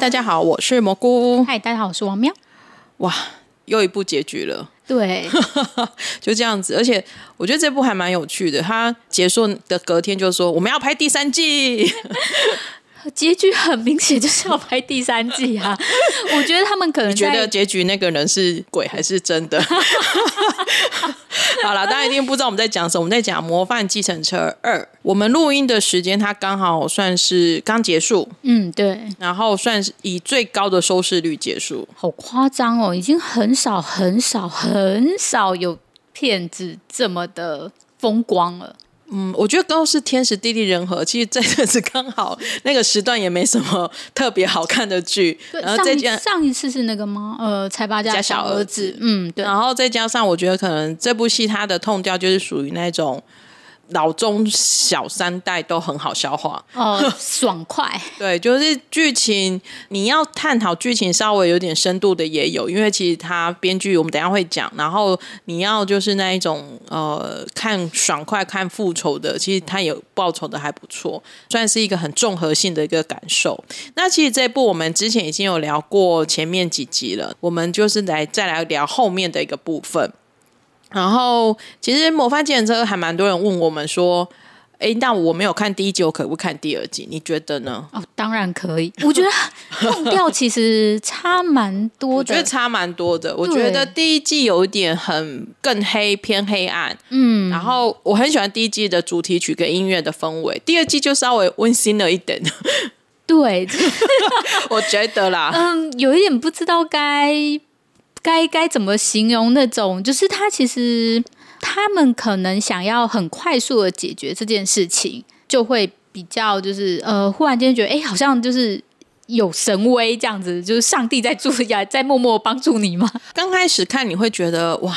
大家好，我是蘑菇。嗨，大家好，我是王喵。哇，又一部结局了。对，就这样子。而且我觉得这部还蛮有趣的。它结束的隔天就说我们要拍第三季。结局很明显就是要拍第三季啊！我觉得他们可能觉得结局那个人是鬼还是真的？好了，大家一定不知道我们在讲什么。我们在讲《模范计程车二》。我们录音的时间，它刚好算是刚结束。嗯，对。然后算是以最高的收视率结束。好夸张哦！已经很少、很少、很少有片子这么的风光了。嗯，我觉得都是天时地利人和。其实这阵子刚好那个时段也没什么特别好看的剧。对，然后再加上一次是那个吗？呃，财阀家小儿子。嗯，对。然后再加上，我觉得可能这部戏它的 tone 调就是属于那种。老中小三代都很好消化哦，爽快。对，就是剧情，你要探讨剧情稍微有点深度的也有，因为其实他编剧我们等一下会讲。然后你要就是那一种呃，看爽快、看复仇的，其实他有报仇的还不错，算是一个很综合性的一个感受。那其实这部我们之前已经有聊过前面几集了，我们就是来再来聊后面的一个部分。然后，其实《模范计程车》还蛮多人问我们说：“哎，那我没有看第一集，我可不可以看第二集？你觉得呢？”哦，当然可以。我觉得痛调其实差蛮多的，我觉得差蛮多的。我觉得第一季有一点很更黑，偏黑暗。嗯，然后我很喜欢第一季的主题曲跟音乐的氛围。第二季就稍微温馨了一点。对，我觉得啦，嗯，有一点不知道该。该该怎么形容那种？就是他其实他们可能想要很快速的解决这件事情，就会比较就是呃，忽然间觉得哎、欸，好像就是有神威这样子，就是上帝在助呀，在默默帮助你吗？刚开始看你会觉得哇，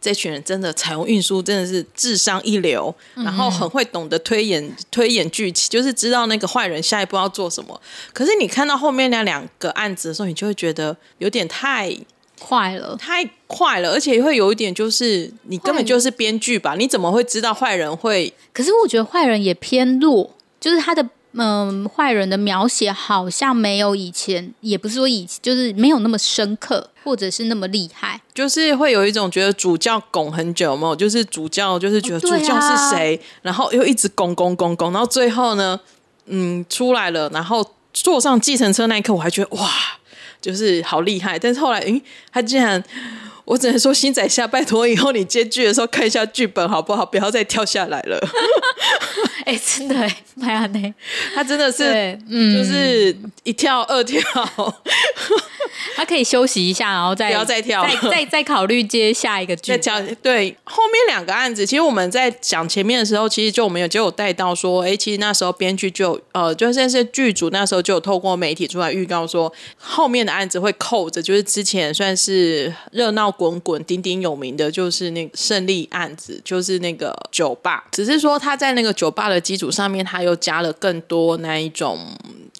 这群人真的采用运输真的是智商一流，然后很会懂得推演推演剧情，就是知道那个坏人下一步要做什么。可是你看到后面那两个案子的时候，你就会觉得有点太。快了，太快了，而且会有一点，就是你根本就是编剧吧？你怎么会知道坏人会？可是我觉得坏人也偏弱，就是他的嗯，坏人的描写好像没有以前，也不是说以前，就是没有那么深刻，或者是那么厉害，就是会有一种觉得主教拱很久，有没有？就是主教就是觉得主教是谁，然后又一直拱拱拱拱，然后最后呢，嗯，出来了，然后坐上计程车那一刻，我还觉得哇。就是好厉害，但是后来，诶，他竟然，我只能说，新仔下，拜托以后你接剧的时候看一下剧本好不好？不要再跳下来了。哎，真的哎，麦亚内，他 真的是，嗯，就是一跳二跳。他可以休息一下，然后再不要再跳，再再再考虑接下一个剧。对，后面两个案子，其实我们在讲前面的时候，其实就我们有就有带到说，哎，其实那时候编剧就呃，就算是剧组那时候就有透过媒体出来预告说，后面的案子会扣着，就是之前算是热闹滚滚、鼎鼎有名的，就是那个胜利案子，就是那个酒吧。只是说他在那个酒吧的基础上面，他又加了更多那一种。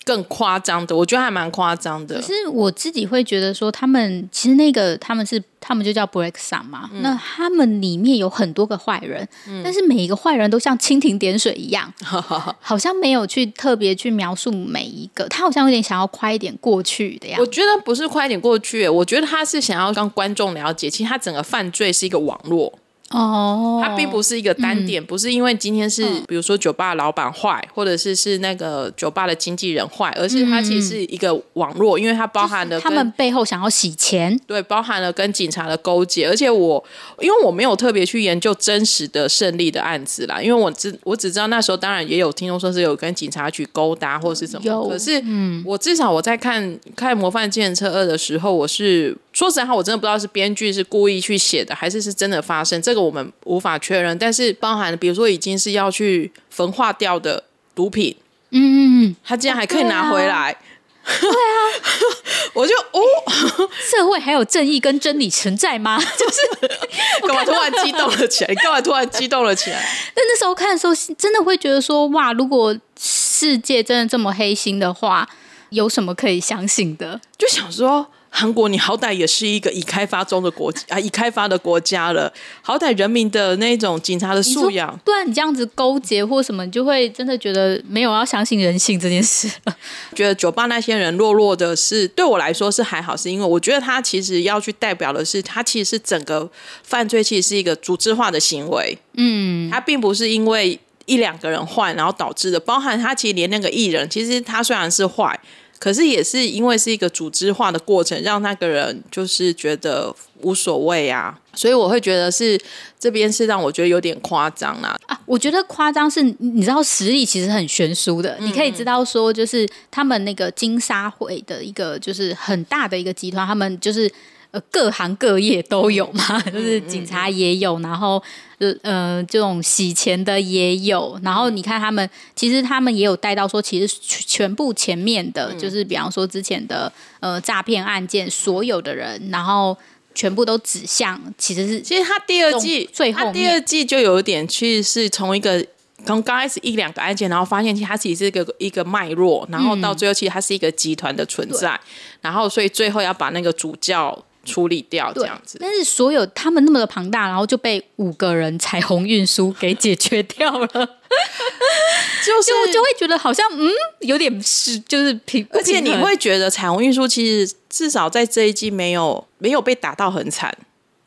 更夸张的，我觉得还蛮夸张的。可是我自己会觉得说，他们其实那个他们是他们就叫 Sun 嘛，嗯、那他们里面有很多个坏人，嗯、但是每一个坏人都像蜻蜓点水一样，好像没有去特别去描述每一个。他好像有点想要快一点过去的样子。我觉得不是快一点过去，我觉得他是想要让观众了解，其实他整个犯罪是一个网络。哦，它并不是一个单点，嗯、不是因为今天是比如说酒吧老板坏，嗯、或者是是那个酒吧的经纪人坏，而是它其实是一个网络，因为它包含了他们背后想要洗钱，对，包含了跟警察的勾结。而且我因为我没有特别去研究真实的胜利的案子啦，因为我只我只知道那时候当然也有听众说是有跟警察局勾搭或是什么，有。可是嗯，我至少我在看看《模范计程车二》的时候，我是说实在话，我真的不知道是编剧是故意去写的，还是是真的发生这个。我们无法确认，但是包含比如说已经是要去焚化掉的毒品，嗯嗯嗯，他竟然还可以拿回来，对啊，对啊我就哦，社会还有正义跟真理存在吗？就是 干嘛突然激动了起来？干嘛突然激动了起来？但那时候看的时候，真的会觉得说，哇，如果世界真的这么黑心的话，有什么可以相信的？就想说。韩国，你好歹也是一个已开发中的国啊，已开发的国家了，好歹人民的那种警察的素养，对啊，你这样子勾结或什么，你就会真的觉得没有要相信人性这件事了。觉得酒吧那些人落落的是对我来说是还好，是因为我觉得他其实要去代表的是，他其实是整个犯罪，其实是一个组织化的行为。嗯，他并不是因为一两个人坏然后导致的，包含他其实连那个艺人，其实他虽然是坏。可是也是因为是一个组织化的过程，让那个人就是觉得无所谓啊，所以我会觉得是这边是让我觉得有点夸张啦啊。我觉得夸张是，你知道实力其实很悬殊的，嗯、你可以知道说，就是他们那个金沙会的一个就是很大的一个集团，他们就是。呃，各行各业都有嘛，就是警察也有，然后呃呃，这种洗钱的也有，然后你看他们，其实他们也有带到说，其实全部前面的，就是比方说之前的呃诈骗案件，所有的人，然后全部都指向，其实是其实他第二季最后第二季就有点去是从一个从刚开始一两个案件，然后发现其实它其实是一个一个脉络，然后到最后其实它是一个集团的存在，然后所以最后要把那个主教。处理掉这样子，但是所有他们那么的庞大，然后就被五个人彩虹运输给解决掉了，就是就，就会觉得好像嗯有点是就是平，而且你会觉得彩虹运输其实至少在这一季没有没有被打到很惨。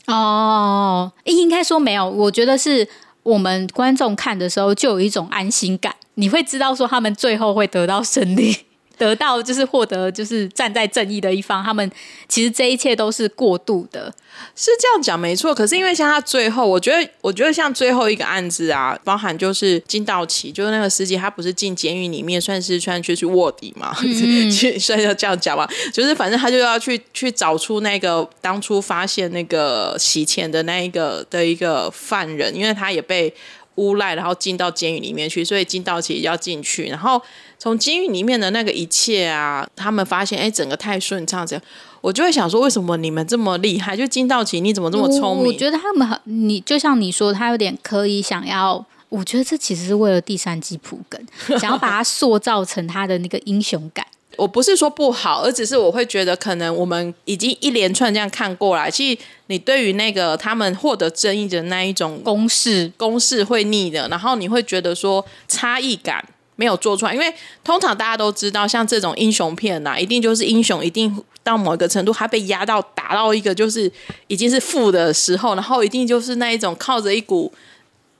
哦，应该说没有，我觉得是我们观众看的时候就有一种安心感，你会知道说他们最后会得到胜利。得到就是获得，就是站在正义的一方。他们其实这一切都是过度的，是这样讲没错。可是因为像他最后，我觉得，我觉得像最后一个案子啊，包含就是金道奇，就是那个司机，他不是进监狱里面，算是算去去卧底嘛，嗯、算要这样讲嘛。就是反正他就要去去找出那个当初发现那个洗钱的那一个的一个犯人，因为他也被诬赖，然后进到监狱里面去，所以金道奇要进去，然后。从监狱里面的那个一切啊，他们发现哎，整个太顺畅，这样我就会想说，为什么你们这么厉害？就金道奇，你怎么这么聪明？我，我觉得他们很，你就像你说，他有点刻意想要，我觉得这其实是为了第三季铺梗，想要把他塑造成他的那个英雄感。我不是说不好，而只是我会觉得，可能我们已经一连串这样看过来，其实你对于那个他们获得争议的那一种公式，公式会腻的，然后你会觉得说差异感。没有做出来，因为通常大家都知道，像这种英雄片呐、啊，一定就是英雄一定到某一个程度，他被压到打到一个就是已经是负的时候，然后一定就是那一种靠着一股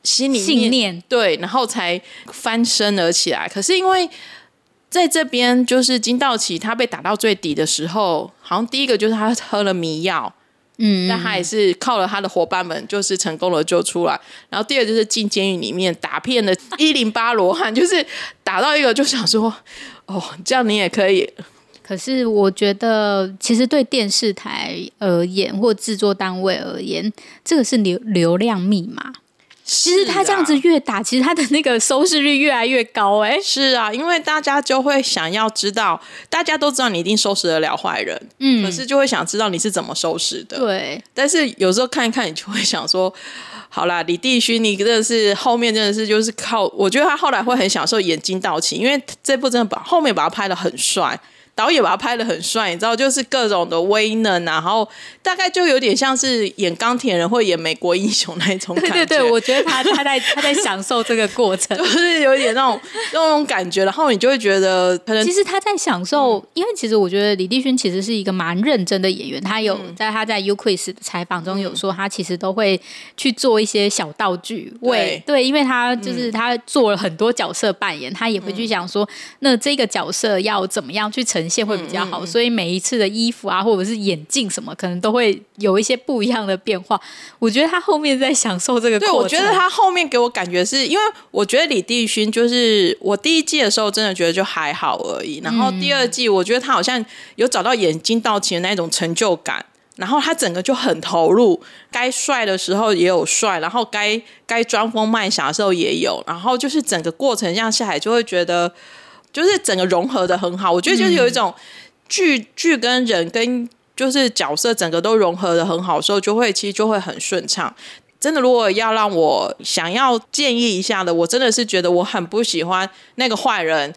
心里面信念，对，然后才翻身而起来。可是因为在这边，就是金道奇他被打到最底的时候，好像第一个就是他喝了迷药。嗯，但他也是靠了他的伙伴们，就是成功的救出来。然后第二就是进监狱里面打遍了一零八罗汉，就是打到一个就想说，哦，这样你也可以。可是我觉得，其实对电视台而言，或制作单位而言，这个是流流量密码。其实他这样子越打，其实他的那个收视率越来越高哎。是啊，因为大家就会想要知道，大家都知道你一定收拾得了坏人，嗯，可是就会想知道你是怎么收拾的。对，但是有时候看一看，你就会想说，好啦，李帝勋，你真的是后面真的是就是靠，我觉得他后来会很享受演金道奇，因为这部真的把后面把他拍的很帅。导演把他拍的很帅，你知道，就是各种的威能，然后大概就有点像是演钢铁人或演美国英雄那种感觉。对对对，我觉得他他在他在享受这个过程，就是有点那种那种感觉，然后你就会觉得可能其实他在享受，嗯、因为其实我觉得李立勋其实是一个蛮认真的演员，他有在他在 u q u i s 的采访中有说，他其实都会去做一些小道具，为对，对，因为他就是他做了很多角色扮演，他也会去想说，那这个角色要怎么样去呈现会比较好，所以每一次的衣服啊，或者是眼镜什么，可能都会有一些不一样的变化。我觉得他后面在享受这个。对，我觉得他后面给我感觉是因为我觉得李帝勋就是我第一季的时候真的觉得就还好而已，然后第二季我觉得他好像有找到眼睛到齐的那种成就感，然后他整个就很投入，该帅的时候也有帅，然后该该装疯卖傻的时候也有，然后就是整个过程这样下来就会觉得。就是整个融合的很好，我觉得就是有一种剧剧跟人跟就是角色整个都融合的很好的时候，就会其实就会很顺畅。真的，如果要让我想要建议一下的，我真的是觉得我很不喜欢那个坏人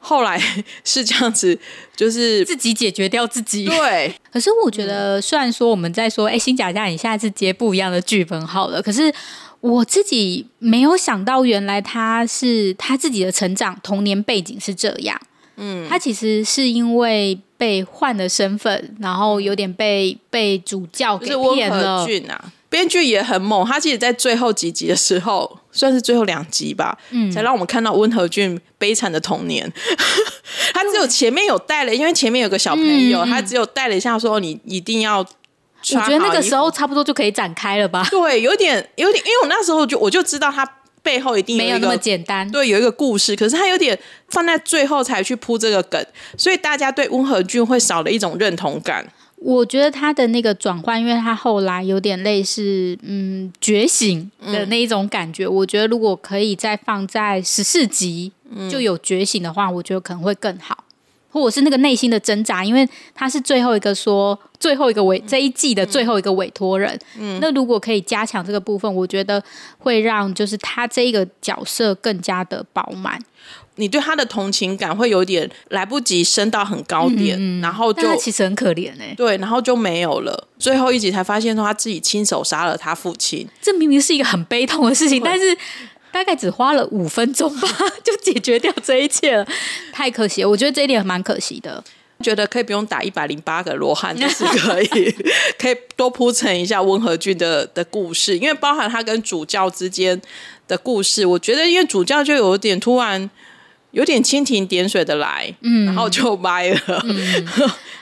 后来是这样子，就是自己解决掉自己。对，可是我觉得，虽然说我们在说，哎、欸，新贾嘉你下次接不一样的剧本好了，可是我自己没有想到，原来他是他自己的成长童年背景是这样。嗯，他其实是因为被换了身份，然后有点被被主教给骗了。编剧也很猛，他其实，在最后几集的时候，算是最后两集吧，嗯，才让我们看到温和俊悲惨的童年。他只有前面有带了，因为前面有个小朋友，嗯、他只有带了一下，说你一定要。我觉得那个时候差不多就可以展开了吧？对，有点，有点，因为我那时候就我就知道他背后一定有一没有那么简单，对，有一个故事，可是他有点放在最后才去铺这个梗，所以大家对温和俊会少了一种认同感。我觉得他的那个转换，因为他后来有点类似嗯觉醒的那一种感觉。嗯、我觉得如果可以再放在十四集就有觉醒的话，嗯、我觉得可能会更好，或者是那个内心的挣扎，因为他是最后一个说最后一个委、嗯、这一季的最后一个委托人。嗯，那如果可以加强这个部分，我觉得会让就是他这一个角色更加的饱满。你对他的同情感会有点来不及升到很高点，嗯嗯，然后就他其实很可怜哎、欸，对，然后就没有了。最后一集才发现说他自己亲手杀了他父亲，这明明是一个很悲痛的事情，但是大概只花了五分钟吧，就解决掉这一切了，太可惜了。我觉得这一点蛮可惜的，觉得可以不用打一百零八个罗汉，就是可以 可以多铺陈一下温和俊的的故事，因为包含他跟主教之间的故事，我觉得因为主教就有点突然。有点蜻蜓点水的来，嗯，然后就掰了。嗯，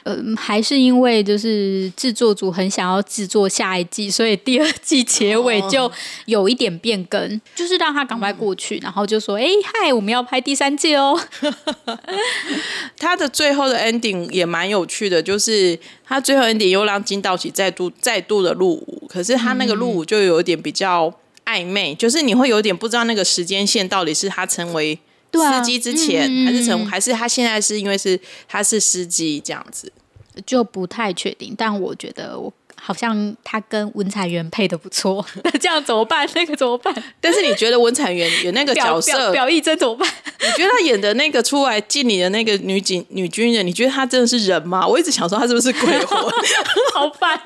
呃，还是因为就是制作组很想要制作下一季，所以第二季结尾 就有一点变更，哦、就是让他赶快过去，嗯、然后就说：“哎，嗨，我们要拍第三季哦。”他的最后的 ending 也蛮有趣的，就是他最后 ending 又让金道喜再度再度的入伍，可是他那个入伍就有点比较暧昧，嗯、就是你会有点不知道那个时间线到底是他成为。司机之前、嗯、还是从，还是他现在是因为是他是司机这样子，就不太确定。但我觉得我。好像他跟文彩元配的不错，那 这样怎么办？那个怎么办？但是你觉得文彩元演那个角色表意真怎么办？你觉得他演的那个出来敬礼的那个女警女军人，你觉得她真的是人吗？我一直想说她是不是鬼魂？好烦啊！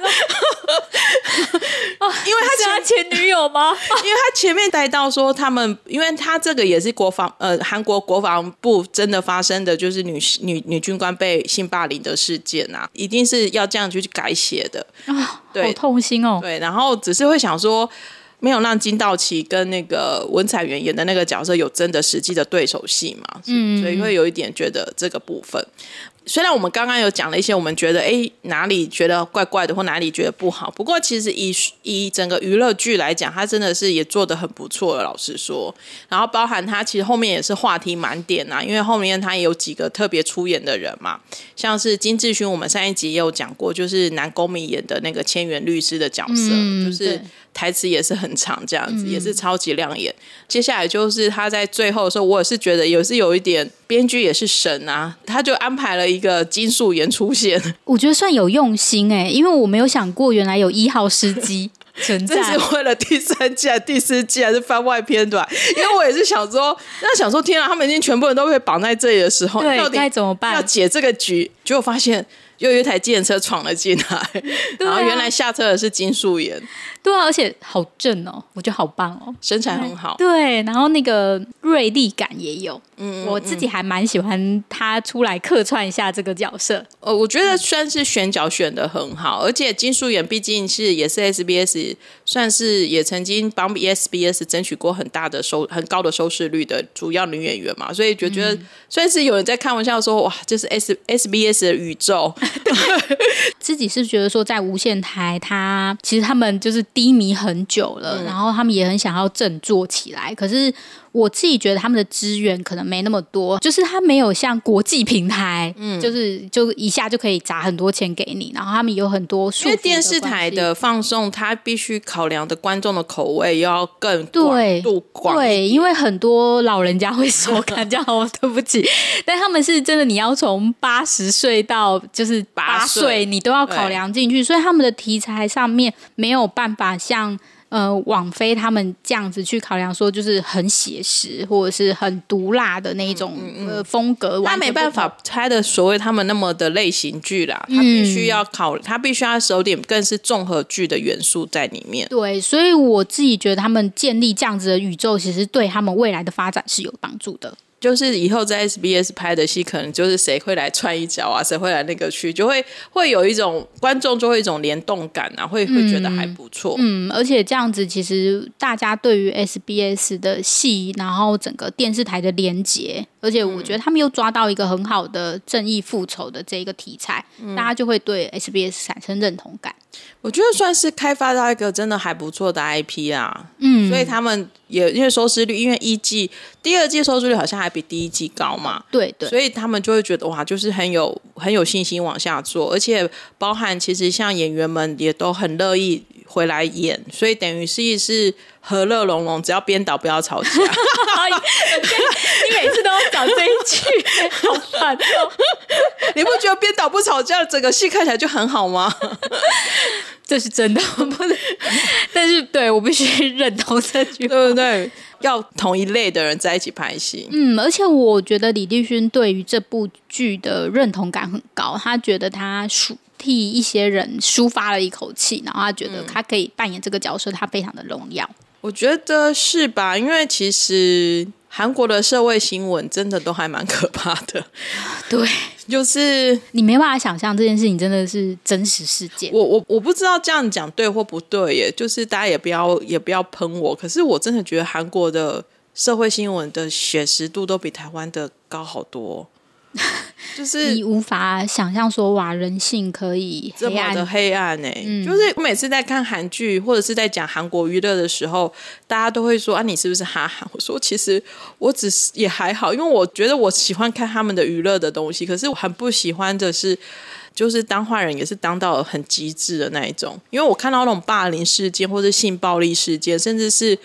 因为他是他前女友吗？因为他前面带到说他们，因为他这个也是国防呃韩国国防部真的发生的就是女女女军官被性霸凌的事件啊，一定是要这样去改写的。对，好痛心哦。对，然后只是会想说，没有让金道奇跟那个文彩元演的那个角色有真的实际的对手戏嘛？嗯，所以会有一点觉得这个部分。虽然我们刚刚有讲了一些，我们觉得哎哪里觉得怪怪的，或哪里觉得不好。不过其实以以整个娱乐剧来讲，它真的是也做的很不错的。老实说，然后包含它其实后面也是话题满点呐，因为后面它也有几个特别出演的人嘛，像是金志勋，我们上一集也有讲过，就是南宫珉演的那个千元律师的角色，嗯、就是。台词也是很长，这样子、嗯、也是超级亮眼。接下来就是他在最后的时候，我也是觉得也是有一点编剧也是神啊，他就安排了一个金素妍出现，我觉得算有用心哎、欸，因为我没有想过原来有一号司机 存在，这是为了第三季第四季还是番外篇对吧？因为我也是想说，那想说天啊，他们已经全部人都被绑在这里的时候，对，到底该怎么办？要解这个局，结果发现。又有一台计程车闯了进来，啊、然后原来下车的是金素妍，对啊，而且好正哦，我觉得好棒哦，身材很好，对，然后那个锐利感也有，嗯，我自己还蛮喜欢他出来客串一下这个角色，呃，我觉得算是选角选的很好，而且金素妍毕竟是也是 SBS，算是也曾经帮 SBS 争取过很大的收很高的收视率的主要女演员嘛，所以就觉得算是有人在开玩笑说，哇，这是 S SBS 的宇宙。对，自己是觉得说，在无线台，他其实他们就是低迷很久了，嗯、然后他们也很想要振作起来，可是。我自己觉得他们的资源可能没那么多，就是他没有像国际平台，嗯，就是就一下就可以砸很多钱给你，然后他们有很多数。因为电视台的放送，他必须考量的观众的口味要更广度广。对，因为很多老人家会说看，这样我对不起，但他们是真的，你要从八十岁到就是八岁，你都要考量进去，所以他们的题材上面没有办法像。呃，网飞他们这样子去考量，说就是很写实或者是很毒辣的那种呃风格，他没办法拍的所谓他们那么的类型剧啦，他必须要考，他必须要收点更是综合剧的元素在里面。对，所以我自己觉得他们建立这样子的宇宙，其实对他们未来的发展是有帮助的。就是以后在 SBS 拍的戏，可能就是谁会来串一脚啊，谁会来那个去，就会会有一种观众就会一种联动感啊，会会觉得还不错。嗯，而且这样子其实大家对于 SBS 的戏，然后整个电视台的连结，而且我觉得他们又抓到一个很好的正义复仇的这一个题材，嗯、大家就会对 SBS 产生认同感。我觉得算是开发到一个真的还不错的 IP 啊，嗯，所以他们也因为收视率，因为一季、第二季收视率好像还比第一季高嘛，对对，所以他们就会觉得哇，就是很有很有信心往下做，而且包含其实像演员们也都很乐意回来演，所以等于是是和乐融融，只要编导不要吵架。你每次都要讲这一句，好烦哦！你不觉得编导不吵架，整个戏看起来就很好吗？这是真的，不能？但是对我必须认同这句，对不对？要同一类的人在一起拍戏。嗯，而且我觉得李帝勋对于这部剧的认同感很高，他觉得他抒替一些人抒发了一口气，然后他觉得他可以扮演这个角色，他非常的荣耀。我觉得是吧？因为其实。韩国的社会新闻真的都还蛮可怕的，对，就是你没办法想象这件事情真的是真实事件。我我我不知道这样讲对或不对耶，就是大家也不要也不要喷我，可是我真的觉得韩国的社会新闻的写实度都比台湾的高好多。就是你无法想象说哇，人性可以这么的黑暗呢、欸。嗯、就是我每次在看韩剧或者是在讲韩国娱乐的时候，大家都会说啊，你是不是哈韩？我说其实我只是也还好，因为我觉得我喜欢看他们的娱乐的东西。可是我很不喜欢的是，就是当坏人也是当到很极致的那一种。因为我看到那种霸凌事件或者性暴力事件，甚至是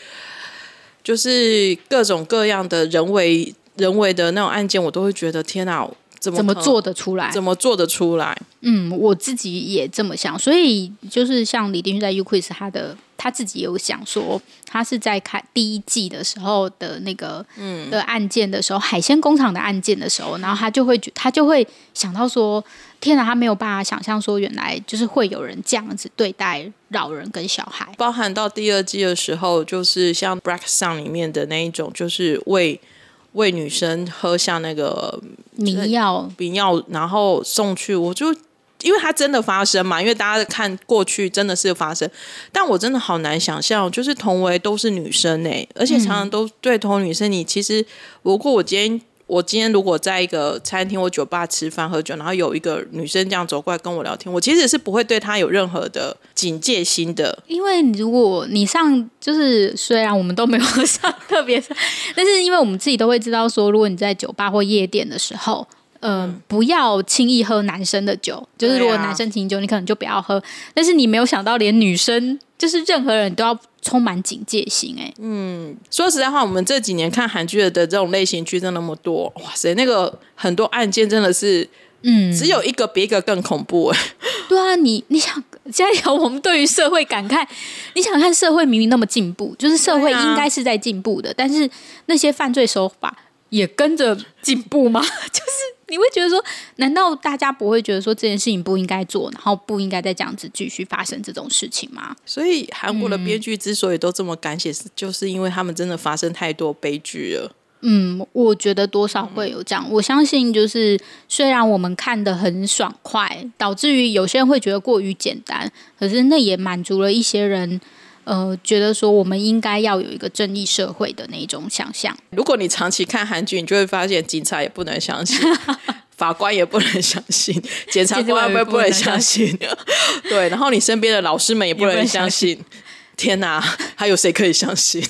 就是各种各样的人为。人为的那种案件，我都会觉得天哪，怎么怎么做得出来？怎么做得出来？嗯，我自己也这么想。所以就是像李丁旭在 U-Quiz 他的他自己有想说，他是在看第一季的时候的那个嗯的案件的时候，海鲜工厂的案件的时候，然后他就会他就会想到说，天哪，他没有办法想象说，原来就是会有人这样子对待老人跟小孩。包含到第二季的时候，就是像 Black Sun 里面的那一种，就是为。喂女生喝下那个迷药，迷药，然后送去，我就因为它真的发生嘛，因为大家看过去真的是发生，但我真的好难想象，就是同为都是女生哎、欸，而且常常都对同女生，你其实如果我今天。我今天如果在一个餐厅或酒吧吃饭喝酒，然后有一个女生这样走过来跟我聊天，我其实是不会对她有任何的警戒心的。因为如果你上，就是虽然我们都没有上特别上，但是因为我们自己都会知道说，如果你在酒吧或夜店的时候，嗯、呃，不要轻易喝男生的酒。就是如果男生请酒，你可能就不要喝。但是你没有想到，连女生，就是任何人都要。充满警戒心哎、欸，嗯，说实在话，我们这几年看韩剧的这种类型剧真的那么多，哇塞，那个很多案件真的是，嗯，只有一个比一个更恐怖哎、欸。对啊，你你想现在有我们对于社会感慨，你想看社会明明那么进步，就是社会应该是在进步的，啊、但是那些犯罪手法也跟着进步吗？就是。你会觉得说，难道大家不会觉得说这件事情不应该做，然后不应该再这样子继续发生这种事情吗？所以韩国的编剧之所以都这么敢写，是、嗯、就是因为他们真的发生太多悲剧了。嗯，我觉得多少会有这样。嗯、我相信就是虽然我们看得很爽快，导致于有些人会觉得过于简单，可是那也满足了一些人。呃，觉得说我们应该要有一个正义社会的那种想象。如果你长期看韩剧，你就会发现警察也不能相信，法官也不能相信，检察官也不能相信。对，然后你身边的老师们也不能相信。天哪，还有谁可以相信？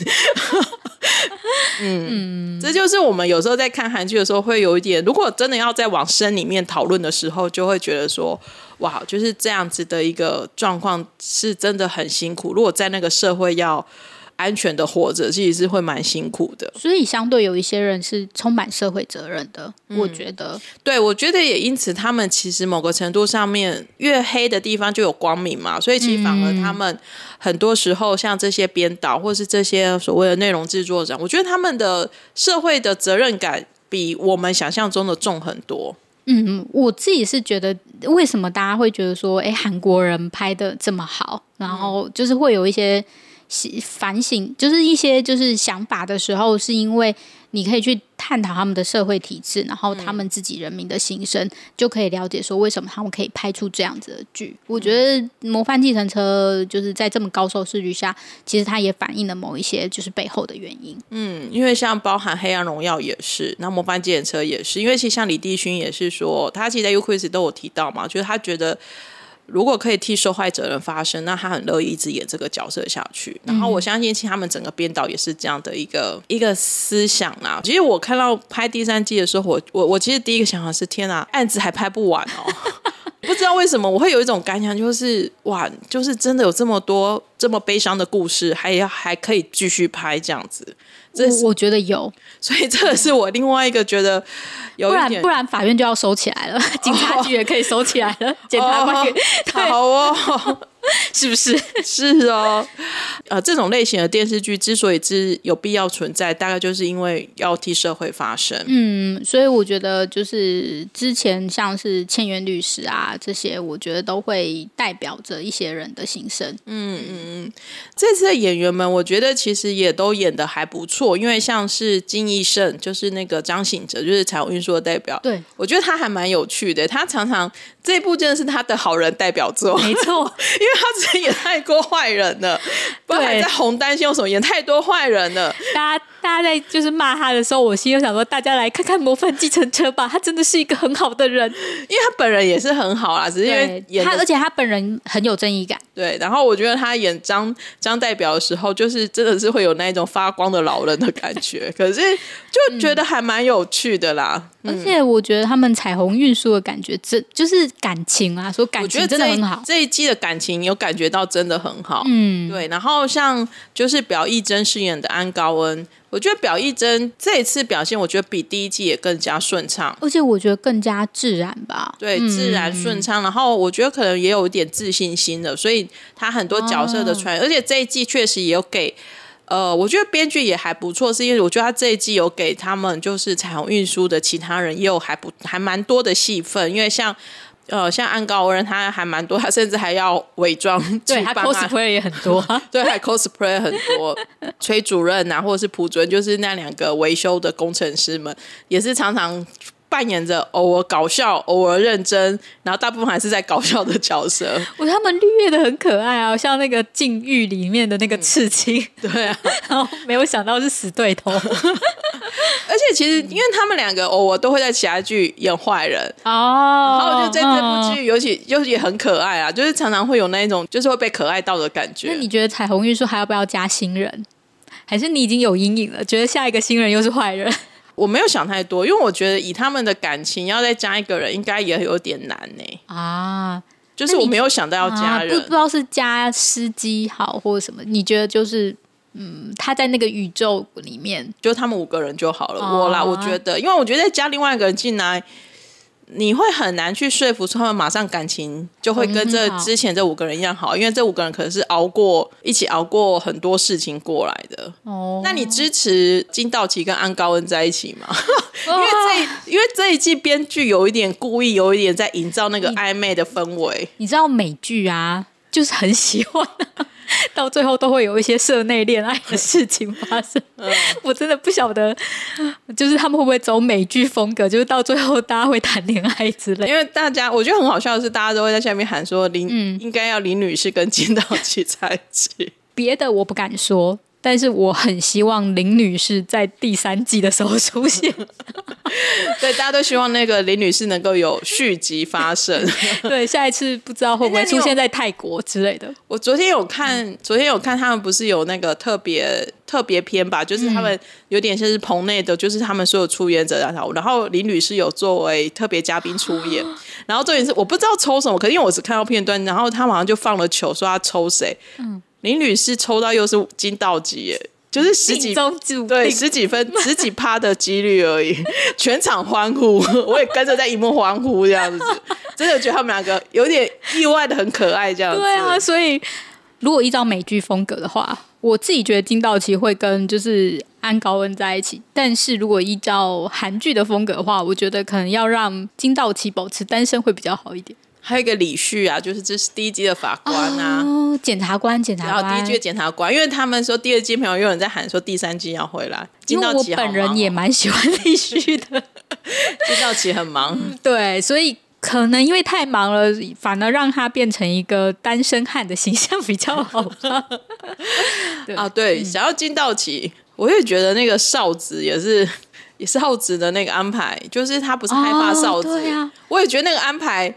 嗯，嗯，这就是我们有时候在看韩剧的时候会有一点，如果真的要再往深里面讨论的时候，就会觉得说。哇，就是这样子的一个状况，是真的很辛苦。如果在那个社会要安全的活着，其实是会蛮辛苦的。所以相对有一些人是充满社会责任的，嗯、我觉得。对，我觉得也因此，他们其实某个程度上面，越黑的地方就有光明嘛。所以其实反而他们很多时候，像这些编导或是这些所谓的内容制作人，我觉得他们的社会的责任感比我们想象中的重很多。嗯，我自己是觉得，为什么大家会觉得说，哎，韩国人拍的这么好，然后就是会有一些反省，就是一些就是想法的时候，是因为。你可以去探讨他们的社会体制，然后他们自己人民的心声，就可以了解说为什么他们可以拍出这样子的剧。我觉得《模范计程车》就是在这么高收视率下，其实它也反映了某一些就是背后的原因。嗯，因为像包含《黑暗荣耀》也是，那《模范计程车》也是，因为其实像李帝勋也是说，他其实在 YouCris 都有提到嘛，就是他觉得。如果可以替受害者人发声，那他很乐意一直演这个角色下去。然后我相信，其实他们整个编导也是这样的一个一个思想啦。其实我看到拍第三季的时候，我我我其实第一个想法是：天啊，案子还拍不完哦！不知道为什么我会有一种感想，就是哇，就是真的有这么多这么悲伤的故事，还要还可以继续拍这样子。我我觉得有，所以这是我另外一个觉得有一点，不然不然法院就要收起来了，警察局也可以收起来了，检察官也 好哦。是不是？是哦，呃，这种类型的电视剧之所以之有必要存在，大概就是因为要替社会发声。嗯，所以我觉得就是之前像是《千元律师》啊这些，我觉得都会代表着一些人的心声。嗯嗯嗯，这次的演员们，我觉得其实也都演的还不错，因为像是金义圣，就是那个张醒哲，就是财务运输的代表。对，我觉得他还蛮有趣的，他常常这一部真的是他的好人代表作，没错，因为。他之前演太多坏人了，不然还在红单线为什么演太多坏人了？大家大家在就是骂他的时候，我心里想说，大家来看看《模范继承车》吧，他真的是一个很好的人，因为他本人也是很好啦，只是因为演他，而且他本人很有正义感。对，然后我觉得他演张张代表的时候，就是真的是会有那一种发光的老人的感觉，可是就觉得还蛮有趣的啦。嗯、而且我觉得他们彩虹运输的感觉，真就是感情啊，说感情真的很好。这一季的感情有感觉到真的很好，嗯，对。然后像就是表义珍饰演的安高恩，我觉得表义珍这一次表现，我觉得比第一季也更加顺畅，而且我觉得更加自然吧。对，自然顺畅。嗯、然后我觉得可能也有一点自信心的，所以他很多角色的传，哦、而且这一季确实也有给。呃，我觉得编剧也还不错，是因为我觉得他这一季有给他们就是彩虹运输的其他人也有还不还蛮多的戏份，因为像呃像安高人他还蛮多，他甚至还要伪装，对他 cosplay 也很多，对，还 cosplay 很多，崔主任啊，或者是朴主任，就是那两个维修的工程师们，也是常常。扮演着偶尔搞笑、偶尔认真，然后大部分还是在搞笑的角色。我觉得他们绿叶的很可爱啊，像那个《禁欲》里面的那个刺青，嗯、对啊，然后没有想到是死对头。而且其实，因为他们两个偶尔都会在其他剧演坏人哦，然后就在这部剧，尤其又也很可爱啊，就是常常会有那一种，就是会被可爱到的感觉。那你觉得彩虹运输还要不要加新人？还是你已经有阴影了，觉得下一个新人又是坏人？我没有想太多，因为我觉得以他们的感情要再加一个人，应该也有点难呢。啊，就是我没有想到要加人，啊、不不知道是加司机好或者什么？你觉得就是嗯，他在那个宇宙里面，就他们五个人就好了。啊、我啦，我觉得，因为我觉得再加另外一个人进来。你会很难去说服他们，马上感情就会跟这之前这五个人一样好，因为这五个人可能是熬过一起熬过很多事情过来的。哦，那你支持金道奇跟安高恩在一起吗？因为这一因为这一季编剧有一点故意，有一点在营造那个暧昧的氛围。你，你知道美剧啊，就是很喜欢。到最后都会有一些社内恋爱的事情发生，嗯、我真的不晓得，就是他们会不会走美剧风格，就是到最后大家会谈恋爱之类。因为大家我觉得很好笑的是，大家都会在下面喊说林，林、嗯、应该要林女士跟金道奇在一起。别的我不敢说。但是我很希望林女士在第三季的时候出现，对，大家都希望那个林女士能够有续集发生。对，下一次不知道会不会出现在泰国之类的。我昨天有看，昨天有看他们不是有那个特别特别篇吧？就是他们有点像是棚内的，就是他们所有出演者然后，然后林女士有作为特别嘉宾出演。然后重点是我不知道抽什么，可是因为我只看到片段，然后他马上就放了球，说他抽谁。嗯。林女士抽到又是金道吉耶，就是十几对十几分十几趴的几率而已，全场欢呼，我也跟着在荧幕欢呼这样子，真的觉得他们两个有点意外的很可爱这样子。对啊，所以如果依照美剧风格的话，我自己觉得金道奇会跟就是安高恩在一起，但是如果依照韩剧的风格的话，我觉得可能要让金道奇保持单身会比较好一点。还有一个李旭啊，就是这是第一季的法官啊，哦、检察官，检察官，然后第一季的检察官，因为他们说第二季朋友有人在喊说第三季要回来，金道奇、哦、我本人也蛮喜欢李旭的，金道奇很忙，对，所以可能因为太忙了，反而让他变成一个单身汉的形象比较好对 啊，对，想要金道奇，我也觉得那个哨子也是，也 是哨子的那个安排，就是他不是害怕哨子，哦对啊、我也觉得那个安排。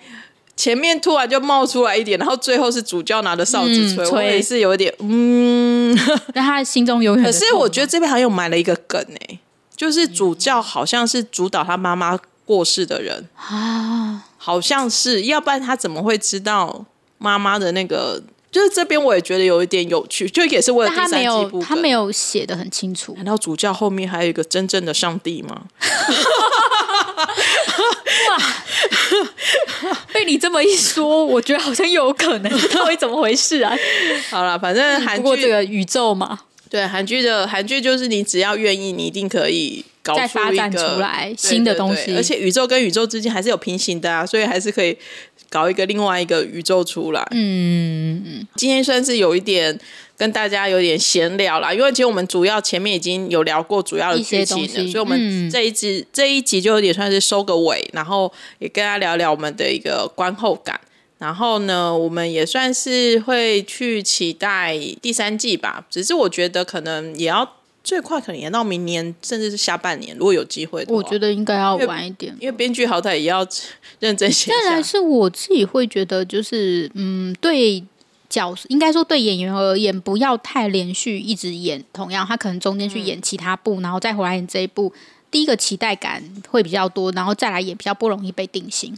前面突然就冒出来一点，然后最后是主教拿着哨子吹，嗯、我也是有一点嗯，但他心中永远。可是我觉得这边好像有埋了一个梗诶，就是主教好像是主导他妈妈过世的人啊，好像是，要不然他怎么会知道妈妈的那个？就是这边我也觉得有一点有趣，就也是为了第三季部，他没有写的很清楚。难道主教后面还有一个真正的上帝吗？哇！被你这么一说，我觉得好像有可能，到底怎么回事啊？好了，反正韩剧这个宇宙嘛，对韩剧的韩剧就是你只要愿意，你一定可以搞出一个新的东西，对对对，而且宇宙跟宇宙之间还是有平行的啊，所以还是可以搞一个另外一个宇宙出来。嗯嗯，今天算是有一点。跟大家有点闲聊啦，因为其实我们主要前面已经有聊过主要的剧情了，所以我们这一集、嗯、这一集就有点算是收个尾，然后也跟大家聊聊我们的一个观后感。然后呢，我们也算是会去期待第三季吧。只是我觉得可能也要最快可能延到明年，甚至是下半年，如果有机会的话。我觉得应该要晚一点，因为编剧好歹也要认真写。当然是我自己会觉得，就是嗯，对。角色应该说，对演员而言，不要太连续一直演同样，他可能中间去演其他部，嗯、然后再回来演这一部，第一个期待感会比较多，然后再来演比较不容易被定型。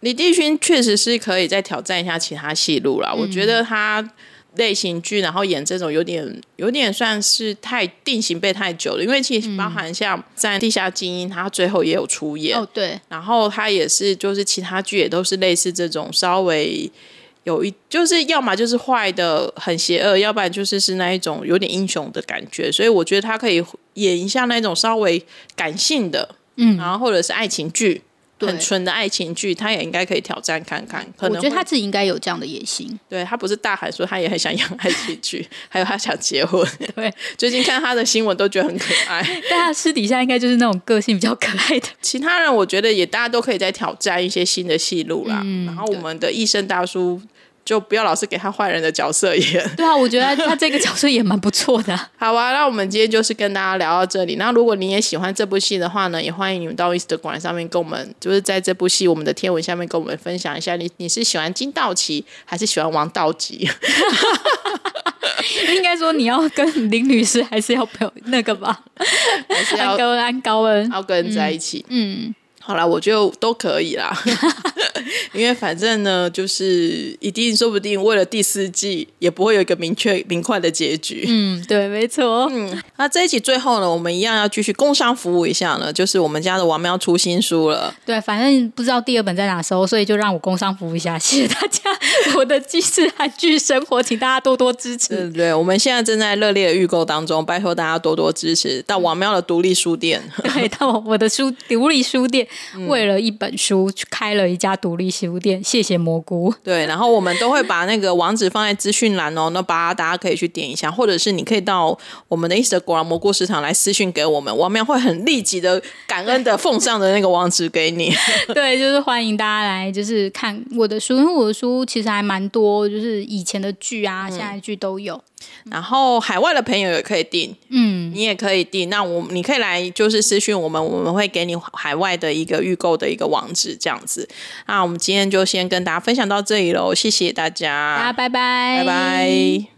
李帝勋确实是可以再挑战一下其他戏路啦，嗯、我觉得他类型剧，然后演这种有点有点算是太定型被太久了，因为其实包含像在《地下精英》，他最后也有出演哦，对，然后他也是就是其他剧也都是类似这种稍微。有一就是要么就是坏的很邪恶，要不然就是是那一种有点英雄的感觉，所以我觉得他可以演一下那种稍微感性的，嗯，然后或者是爱情剧，很纯的爱情剧，他也应该可以挑战看看。可能我觉得他自己应该有这样的野心，对他不是大喊说他也很想演爱情剧，还有他想结婚。对，最近看他的新闻都觉得很可爱，但他私底下应该就是那种个性比较可爱的。其他人我觉得也大家都可以再挑战一些新的戏路啦，嗯、然后我们的医生大叔。就不要老是给他坏人的角色演。对啊，我觉得他这个角色也蛮不错的。好啊，那我们今天就是跟大家聊到这里。那如果你也喜欢这部戏的话呢，也欢迎你们到 Instagram 上面跟我们，就是在这部戏我们的天文下面跟我们分享一下你，你你是喜欢金道奇还是喜欢王道吉？应该说你要跟林女士还是要不要那个吧？还是要跟安高恩要跟人在一起？嗯。嗯好啦，我就都可以啦，因为反正呢，就是一定说不定为了第四季也不会有一个明确明快的结局。嗯，对，没错。嗯，那这一集最后呢，我们一样要继续工商服务一下呢，就是我们家的王喵出新书了。对，反正不知道第二本在哪收，所以就让我工商服务一下，谢谢大家。我的机智韩剧生活，请大家多多支持。对，对，我们现在正在热烈的预购当中，拜托大家多多支持。到王喵的独立书店，对，到我的书独立书店。为了一本书去开了一家独立书店，谢谢蘑菇。对，然后我们都会把那个网址放在资讯栏哦，那把大家可以去点一下，或者是你可以到我们的 Instagram 蘑菇食堂来私讯给我们，我们会很立即的感恩的奉上的那个网址给你。对，就是欢迎大家来，就是看我的书，因为我的书其实还蛮多，就是以前的剧啊，现在剧都有。然后海外的朋友也可以订，嗯，你也可以订。那我你可以来就是私讯我们，我们会给你海外的一个预购的一个网址，这样子。那我们今天就先跟大家分享到这里喽，谢谢大家，大家拜拜，拜拜。